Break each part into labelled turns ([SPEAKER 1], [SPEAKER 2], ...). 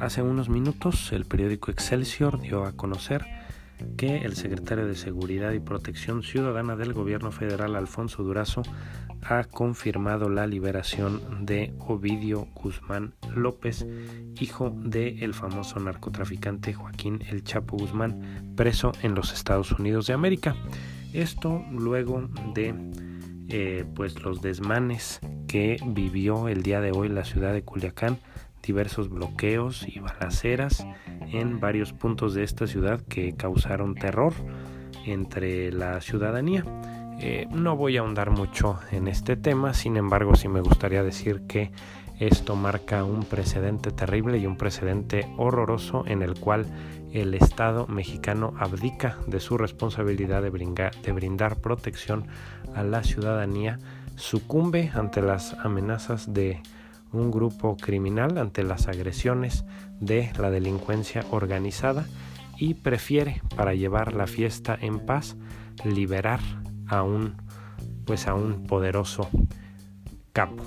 [SPEAKER 1] Hace unos minutos el periódico Excelsior dio a conocer que el secretario de Seguridad y Protección Ciudadana del Gobierno Federal, Alfonso Durazo, ha confirmado la liberación de Ovidio Guzmán López, hijo del el famoso narcotraficante Joaquín El Chapo Guzmán, preso en los Estados Unidos de América. Esto luego de eh, pues los desmanes que vivió el día de hoy la ciudad de Culiacán, diversos bloqueos y balaceras en varios puntos de esta ciudad que causaron terror entre la ciudadanía. Eh, no voy a ahondar mucho en este tema, sin embargo sí me gustaría decir que esto marca un precedente terrible y un precedente horroroso en el cual el Estado mexicano abdica de su responsabilidad de brindar, protección a la ciudadanía, sucumbe ante las amenazas de un grupo criminal, ante las agresiones de la delincuencia organizada y prefiere para llevar la fiesta en paz liberar a un pues a un poderoso capo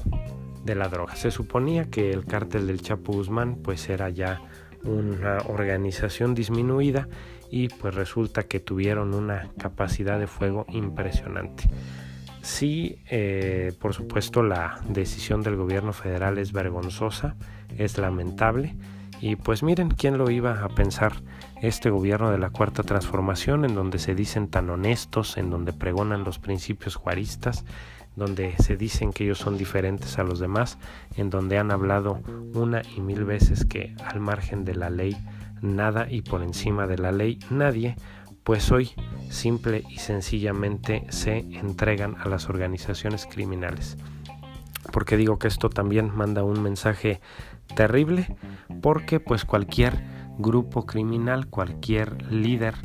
[SPEAKER 1] de la droga. Se suponía que el cártel del Chapo Guzmán pues era ya una organización disminuida y pues resulta que tuvieron una capacidad de fuego impresionante. Sí, eh, por supuesto la decisión del gobierno federal es vergonzosa, es lamentable y pues miren, ¿quién lo iba a pensar? Este gobierno de la Cuarta Transformación, en donde se dicen tan honestos, en donde pregonan los principios juaristas, donde se dicen que ellos son diferentes a los demás, en donde han hablado una y mil veces que al margen de la ley nada y por encima de la ley nadie, pues hoy simple y sencillamente se entregan a las organizaciones criminales. Porque digo que esto también manda un mensaje terrible, porque pues cualquier grupo criminal, cualquier líder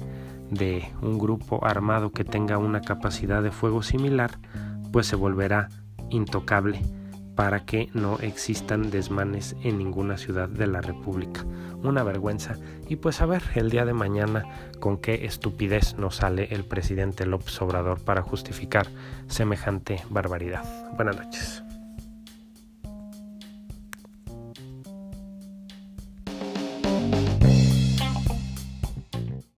[SPEAKER 1] de un grupo armado que tenga una capacidad de fuego similar, pues se volverá intocable para que no existan desmanes en ninguna ciudad de la República. Una vergüenza. Y pues a ver el día de mañana con qué estupidez nos sale el presidente López Obrador para justificar semejante barbaridad. Buenas noches.